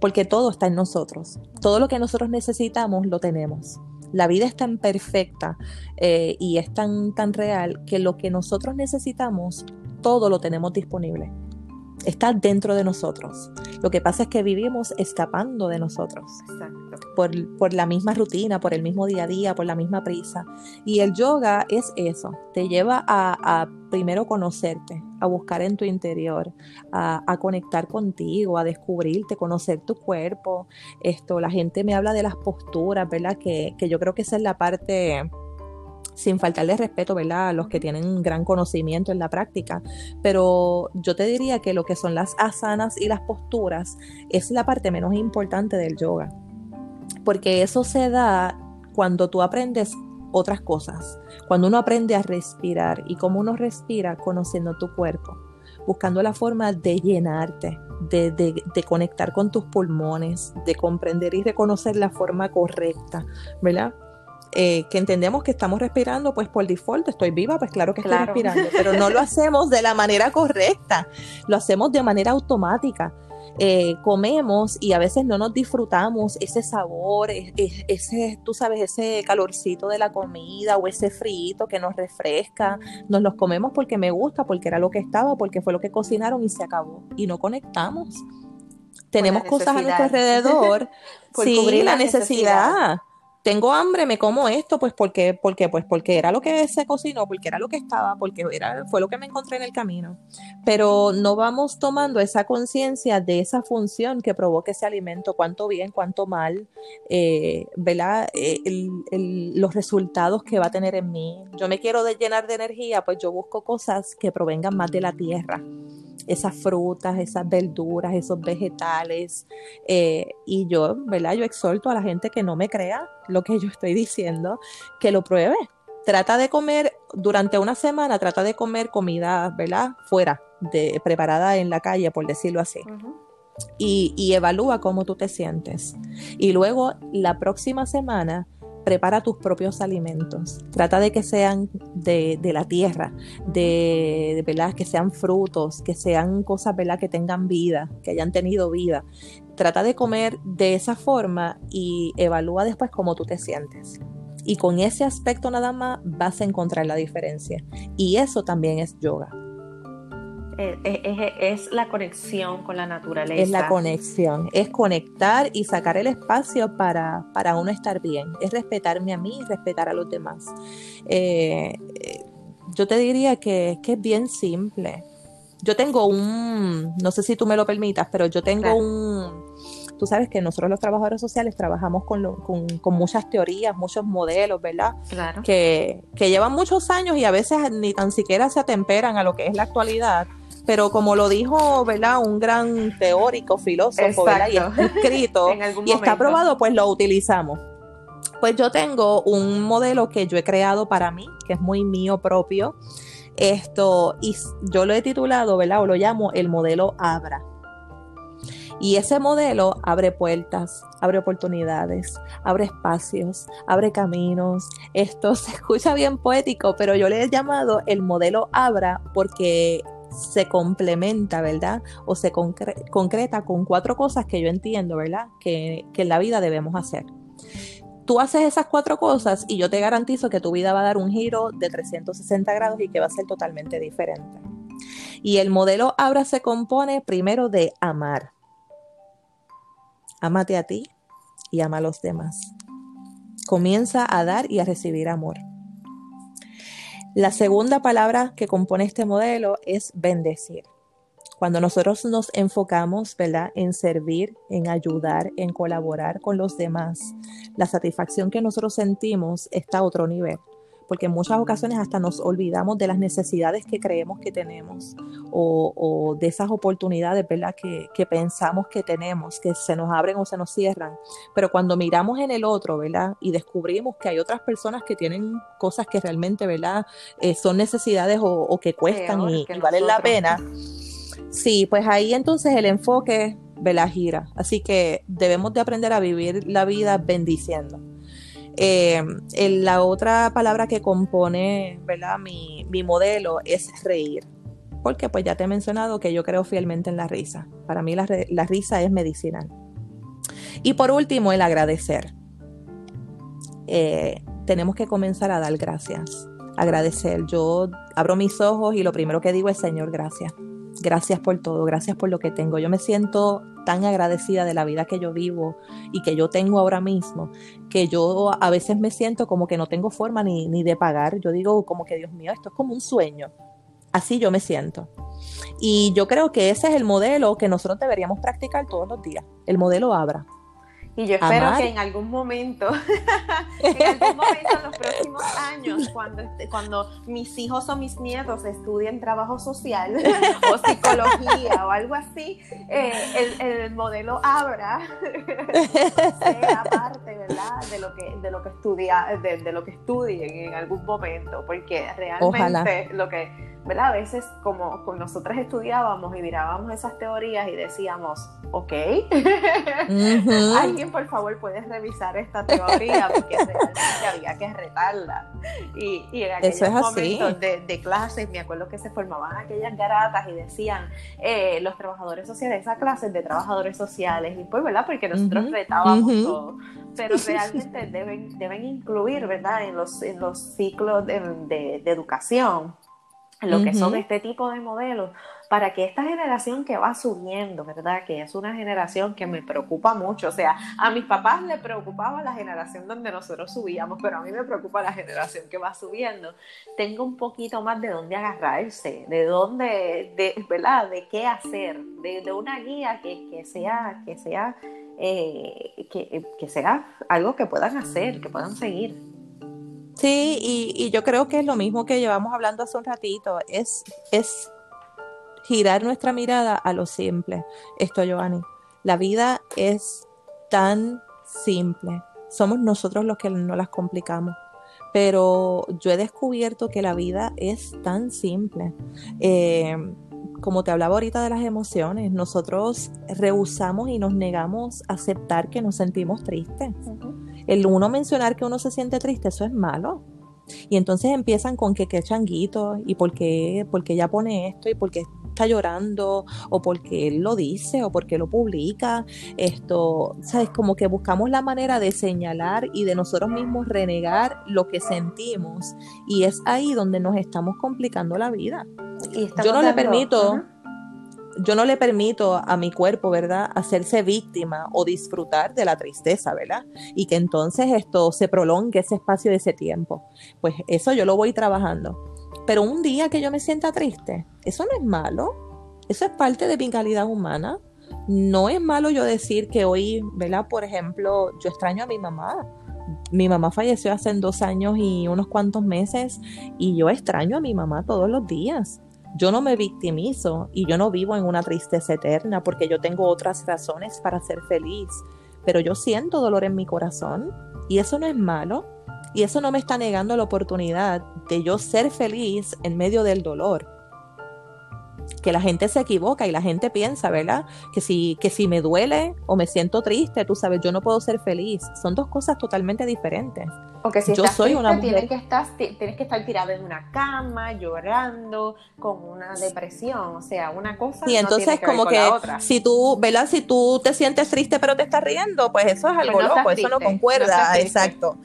Porque todo está en nosotros. Todo lo que nosotros necesitamos lo tenemos. La vida es tan perfecta eh, y es tan, tan real que lo que nosotros necesitamos, todo lo tenemos disponible está dentro de nosotros. Lo que pasa es que vivimos escapando de nosotros. Por, por, la misma rutina, por el mismo día a día, por la misma prisa. Y el yoga es eso, te lleva a, a primero conocerte, a buscar en tu interior, a, a, conectar contigo, a descubrirte, conocer tu cuerpo. Esto, la gente me habla de las posturas, ¿verdad? Que, que yo creo que esa es la parte sin faltarle respeto, ¿verdad? A los que tienen gran conocimiento en la práctica. Pero yo te diría que lo que son las asanas y las posturas es la parte menos importante del yoga. Porque eso se da cuando tú aprendes otras cosas. Cuando uno aprende a respirar y cómo uno respira conociendo tu cuerpo, buscando la forma de llenarte, de, de, conectar con tus pulmones, de comprender y reconocer la forma correcta, ¿verdad? Eh, que entendemos que estamos respirando, pues por default estoy viva, pues claro que estoy respirando, pero no lo hacemos de la manera correcta, lo hacemos de manera automática. Eh, comemos y a veces no nos disfrutamos ese sabor, ese, tú sabes, ese calorcito de la comida o ese frito que nos refresca, nos los comemos porque me gusta, porque era lo que estaba, porque fue lo que cocinaron y se acabó. Y no conectamos. Tenemos cosas a nuestro alrededor, sí, la necesidad tengo hambre, me como esto, pues porque, porque, pues porque era lo que se cocinó, porque era lo que estaba, porque era, fue lo que me encontré en el camino. Pero no vamos tomando esa conciencia de esa función que provoca ese alimento, cuánto bien, cuánto mal, eh. Eh, los resultados que va a tener en mí. Yo me quiero llenar de energía, pues yo busco cosas que provengan más de la tierra esas frutas, esas verduras, esos vegetales. Eh, y yo, ¿verdad? Yo exhorto a la gente que no me crea lo que yo estoy diciendo, que lo pruebe. Trata de comer durante una semana, trata de comer comida, ¿verdad? Fuera, de, preparada en la calle, por decirlo así. y, y evalúa cómo tú te sientes. Y luego la próxima semana prepara tus propios alimentos. Trata de que sean de, la tierra, de, ¿verdad? que sean frutos, que sean cosas ¿verdad? que tengan vida, que hayan tenido vida. Trata de comer de esa forma y evalúa después cómo tú te sientes. Y con ese aspecto nada más vas a encontrar la diferencia. Y eso también es yoga. Es, la conexión con la naturaleza. Es la conexión, es conectar y sacar el espacio para, para uno estar bien, es respetarme a mí y respetar a los demás. Eh, yo te diría que, es bien simple. Yo tengo un, no sé si tú me lo permitas, pero yo tengo un, tú sabes que nosotros los trabajadores sociales trabajamos con, con, muchas teorías, muchos modelos, ¿verdad? Claro. Que, que, llevan muchos años y a veces ni tan siquiera se atemperan a lo que es la actualidad pero como lo dijo, ¿verdad? Un gran teórico, filósofo, ¿verdad? Y está escrito y está aprobado, pues lo utilizamos. Pues yo tengo un modelo que yo he creado para mí, que es muy mío propio. Esto, y yo lo he titulado, ¿verdad? O lo llamo el modelo Abra. Y ese modelo abre puertas, abre oportunidades, abre espacios, abre caminos. Esto se escucha bien poético, pero yo le he llamado el modelo Abra porque se complementa, ¿verdad? O se concreta con cuatro cosas que yo entiendo, ¿verdad? Que, que en la vida debemos hacer tú haces esas cuatro cosas y yo te garantizo que tu vida va a dar un giro de 360 grados y que va a ser totalmente diferente. Y el modelo Abra se compone primero de amar. Amate a ti y ama a los demás. Comienza a dar y a recibir amor. La segunda palabra que compone este modelo es bendecir. Cuando nosotros nos enfocamos, ¿verdad?, en servir, en ayudar, en colaborar con los demás, la satisfacción que nosotros sentimos está a otro nivel porque en muchas ocasiones hasta nos olvidamos de las necesidades que creemos que tenemos o, de esas oportunidades ¿verdad? Que, que, pensamos que tenemos, que se nos abren o se nos cierran. Pero cuando miramos en el otro ¿verdad? y descubrimos que hay otras personas que tienen cosas que realmente ¿verdad? Eh, son necesidades o, que cuestan y, valen la pena, sí, pues ahí entonces el enfoque ¿verdad? gira. Así que debemos de aprender a vivir la vida bendiciendo. Eh, la otra palabra que compone ¿verdad? Mi, modelo es reír. Porque pues ya te he mencionado que yo creo fielmente en la risa. Para mí la, risa es medicinal. Y por último, el agradecer. Eh, tenemos que comenzar a dar gracias, agradecer. Yo abro mis ojos y lo primero que digo es Señor, gracias. Gracias por todo, gracias por lo que tengo. Yo me siento tan agradecida de la vida que yo vivo y que yo tengo ahora mismo, que yo a veces me siento como que no tengo forma ni, ni de pagar. Yo digo como que, Dios mío, esto es como un sueño. Así yo me siento. Y yo creo que ese es el modelo que nosotros deberíamos practicar todos los días, el modelo Abra. Y yo espero que en algún momento, en algún momento en los próximos años, cuando, cuando mis hijos o mis nietos estudien trabajo social o psicología o algo así, eh, el, modelo Abra sea parte, ¿verdad? De lo que, de lo que estudia, de, lo que estudien en algún momento, porque realmente lo que ¿verdad? A veces como, con nosotras estudiábamos y mirábamos esas teorías y decíamos, ok, alguien por favor puede revisar esta teoría porque realmente había que retarla. Y, en aquellos momentos de, clases, me acuerdo que se formaban aquellas garatas y decían eh, los trabajadores sociales, esas clases de trabajadores sociales, y pues, ¿verdad? Porque nosotros retábamos todo pero realmente deben, deben incluir, ¿verdad? En los, en los ciclos de, de, de educación lo que son este tipo de modelos, para que esta generación que va subiendo, ¿verdad? Que es una generación que me preocupa mucho. O sea, a mis papás le preocupaba la generación donde nosotros subíamos, pero a mí me preocupa la generación que va subiendo. Tengo un poquito más de dónde agarrarse, de dónde, de, ¿verdad? De qué hacer, de, una guía que, que sea, que sea, eh, que, que sea algo que puedan hacer, que puedan seguir. Sí, y, yo creo que es lo mismo que llevamos hablando hace un ratito, es, es girar nuestra mirada a lo simple. Esto, Giovanni, la vida es tan simple. Somos nosotros los que no las complicamos. Pero yo he descubierto que la vida es tan simple. Eh, como te hablaba ahorita de las emociones, nosotros rehusamos y nos negamos a aceptar que nos sentimos tristes el uno mencionar que uno se siente triste, eso es malo. Y entonces empiezan con que qué changuito y por qué, porque ella pone esto y por qué está llorando o porque él lo dice o porque lo publica. Esto, sabes, como que buscamos la manera de señalar y de nosotros mismos renegar lo que sentimos y es ahí donde nos estamos complicando la vida. Y Yo no le permito yo no le permito a mi cuerpo, ¿verdad?, hacerse víctima o disfrutar de la tristeza, ¿verdad? Y que entonces esto se prolongue ese espacio de ese tiempo. Pues eso yo lo voy trabajando. Pero un día que yo me sienta triste, eso no es malo. Eso es parte de mi calidad humana. No es malo yo decir que hoy, ¿verdad? Por ejemplo, yo extraño a mi mamá. Mi mamá falleció hace dos años y unos cuantos meses y yo extraño a mi mamá todos los días yo no me victimizo y yo no vivo en una tristeza eterna porque yo tengo otras razones para ser feliz, pero yo siento dolor en mi corazón y eso no es malo y eso no me está negando la oportunidad de yo ser feliz en medio del dolor. que la gente se equivoca y la gente piensa, ¿verdad? Que si, que si me duele o me siento triste, tú sabes, yo no puedo ser feliz. Son dos cosas totalmente diferentes. Porque si yo estás soy una mujer... tienes, que estar, tienes que estar tirada en una cama, llorando, con una depresión. O sea, una cosa. Y entonces, como que si tú, ¿verdad? Si tú te sientes triste pero te estás riendo, pues eso es pues algo loco, eso no concuerda. Exacto.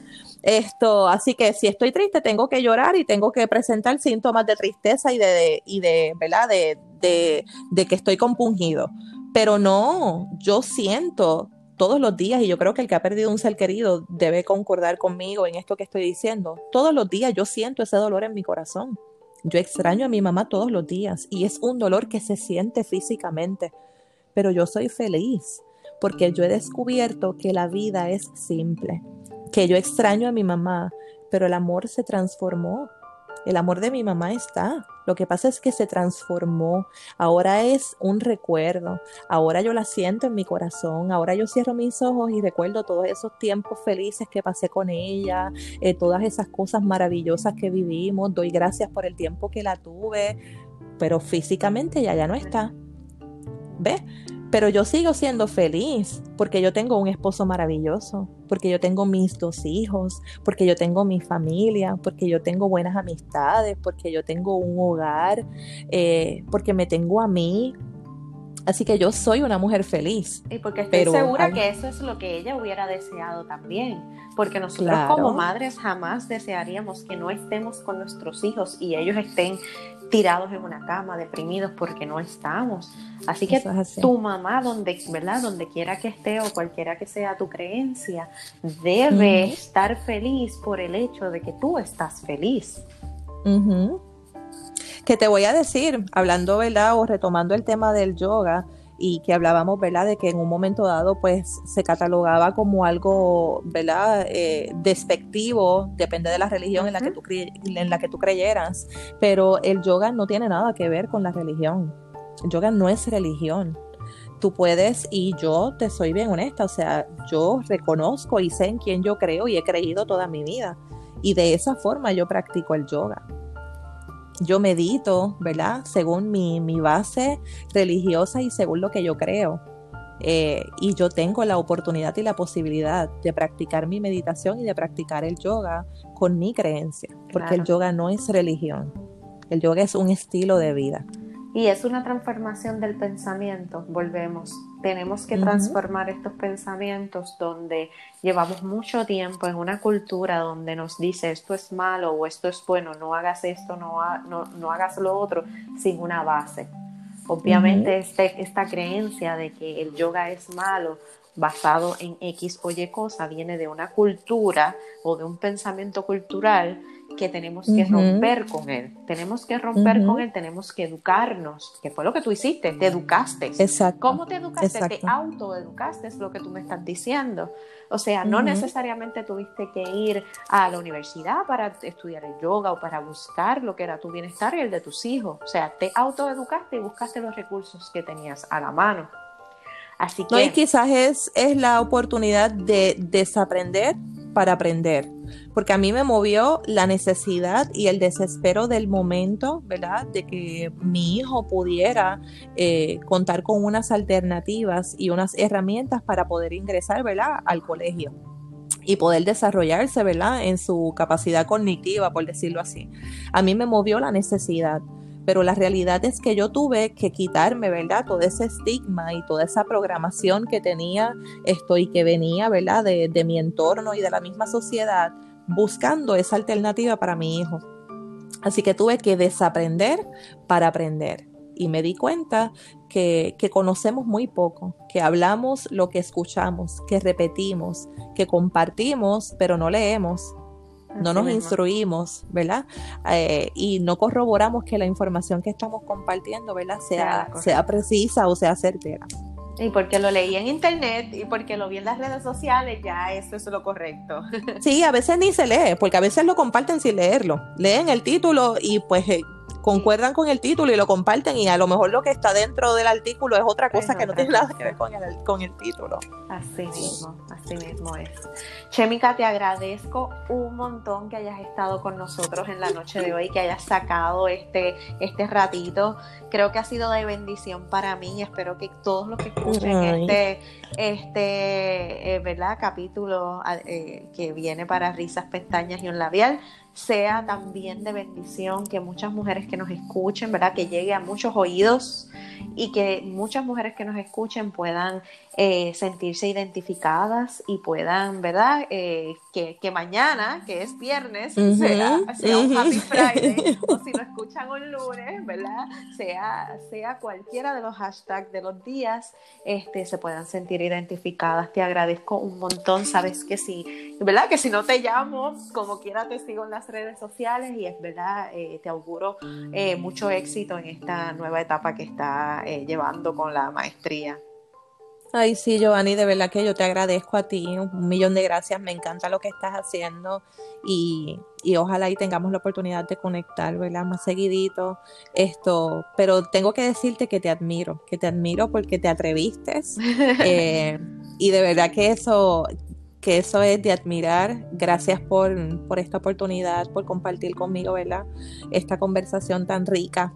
Esto, así que si estoy triste, tengo que llorar y tengo que presentar síntomas de tristeza y de, y de ¿verdad? De, de, de que estoy compungido. Pero no, yo siento todos los días, y yo creo que el que ha perdido un ser querido debe concordar conmigo en esto que estoy diciendo, todos los días yo siento ese dolor en mi corazón. Yo extraño a mi mamá todos los días y es un dolor que se siente físicamente, pero yo soy feliz porque yo he descubierto que la vida es simple que yo extraño a mi mamá, pero el amor se transformó. El amor de mi mamá está. Lo que pasa es que se transformó. Ahora es un recuerdo. Ahora yo la siento en mi corazón. Ahora yo cierro mis ojos y recuerdo todos esos tiempos felices que pasé con ella, eh, todas esas cosas maravillosas que vivimos. Doy gracias por el tiempo que la tuve, pero físicamente ya ya no está. ¿Ves? Pero yo sigo siendo feliz porque yo tengo un esposo maravilloso, porque yo tengo mis dos hijos, porque yo tengo mi familia, porque yo tengo buenas amistades, porque yo tengo un hogar, eh, porque me tengo a mí. Así que yo soy una mujer feliz. Y porque estoy segura que eso es lo que ella hubiera deseado también. Porque nosotros como madres jamás desearíamos que no estemos con nuestros hijos y ellos estén tirados en una cama, deprimidos porque no estamos. Así que tu mamá, donde, ¿verdad? Donde quiera que esté o cualquiera que sea tu creencia, debe estar feliz por el hecho de que tú estás feliz. Que te voy a decir, hablando, ¿verdad? O retomando el tema del yoga, y que hablábamos, ¿verdad?, de que en un momento dado, pues, se catalogaba como algo, ¿verdad?, eh, despectivo, depende de la religión en, la que tú en la que tú creyeras, pero el yoga no tiene nada que ver con la religión. El yoga no es religión. Tú puedes, y yo te soy bien honesta, o sea, yo reconozco y sé en quién yo creo y he creído toda mi vida. Y de esa forma yo practico el yoga yo medito, ¿verdad? Según mi, base religiosa y según lo que yo creo. Eh, y yo tengo la oportunidad y la posibilidad de practicar mi meditación y de practicar el yoga con mi creencia, porque el yoga no es religión, el yoga es un estilo de vida. Y es una transformación del pensamiento, volvemos. Tenemos que transformar estos pensamientos donde llevamos mucho tiempo en una cultura donde nos dice esto es malo o esto es bueno, no hagas esto, no, no, hagas lo otro, sin una base. Obviamente este, esta creencia de que el yoga es malo basado en X o Y cosa viene de una cultura o de un pensamiento cultural que tenemos que romper con él. Tenemos que romper con él, tenemos que educarnos, que fue lo que tú hiciste, te educaste. Exacto. ¿Cómo te educaste? Te autoeducaste, es lo que tú me estás diciendo. O sea, no necesariamente tuviste que ir a la universidad para estudiar el yoga o para buscar lo que era tu bienestar y el de tus hijos. O sea, te autoeducaste y buscaste los recursos que tenías a la mano. Así que... y quizás es, es la oportunidad de desaprender para aprender, porque a mí me movió la necesidad y el desespero del momento, ¿verdad? De que mi hijo pudiera eh, contar con unas alternativas y unas herramientas para poder ingresar, ¿verdad? Al colegio y poder desarrollarse, ¿verdad? En su capacidad cognitiva, por decirlo así. A mí me movió la necesidad pero la realidad es que yo tuve que quitarme, ¿verdad? Todo ese estigma y toda esa programación que tenía esto y que venía, ¿verdad? De, de mi entorno y de la misma sociedad, buscando esa alternativa para mi hijo. Así que tuve que desaprender para aprender. Y me di cuenta que, que, conocemos muy poco, que hablamos lo que escuchamos, que repetimos, que compartimos, pero no leemos no nos instruimos, ¿verdad? Eh, y no corroboramos que la información que estamos compartiendo, ¿verdad? Sea, sea, precisa o sea certera. Y porque lo leí en internet y porque lo vi en las redes sociales, ya eso es lo correcto. Sí, a veces ni se lee, porque a veces lo comparten sin leerlo. Leen el título y pues eh, concuerdan con el título y lo comparten y a lo mejor lo que está dentro del artículo es otra cosa que no tiene nada que ver con el, con el título. Así mismo, así mismo es. Chemica, te agradezco un montón que hayas estado con nosotros en la noche de hoy, que hayas sacado este, este ratito. Creo que ha sido de bendición para mí. Espero que todos los que escuchen este, este eh, ¿verdad? capítulo eh, que viene para risas, pestañas y un labial sea también de bendición que muchas mujeres que nos escuchen, ¿verdad? Que llegue a muchos oídos y que muchas mujeres que nos escuchen puedan eh, sentirse identificadas y puedan, ¿verdad? Eh, que, mañana, que es viernes, sea, un Happy Friday, o si lo escuchan un lunes, ¿verdad? Sea, sea cualquiera de los hashtags de los días, este, se puedan sentir identificadas. Te agradezco un montón, sabes que sí, ¿verdad? Que si no te llamo, como quiera te sigo en las redes sociales y es verdad, eh, te auguro mucho éxito en esta nueva etapa que está llevando con la maestría. Ay, sí, Giovanni, de verdad que yo te agradezco a ti, un millón de gracias, me encanta lo que estás haciendo y, ojalá y tengamos la oportunidad de conectar, ¿verdad? Más seguidito, esto, pero tengo que decirte que te admiro, que te admiro porque te atreviste eh, y de verdad que eso, que eso es de admirar. Gracias por, por esta oportunidad, por compartir conmigo, ¿verdad? Esta conversación tan rica.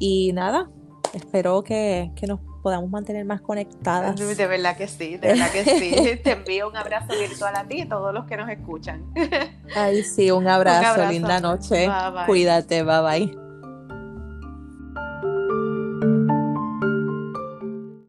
Y nada, espero que, que nos podamos mantener más conectadas. De verdad que sí, de verdad que sí. Te envío un abrazo virtual a ti y a todos los que nos escuchan. Ay, sí, un abrazo, linda noche. Cuídate, bye bye.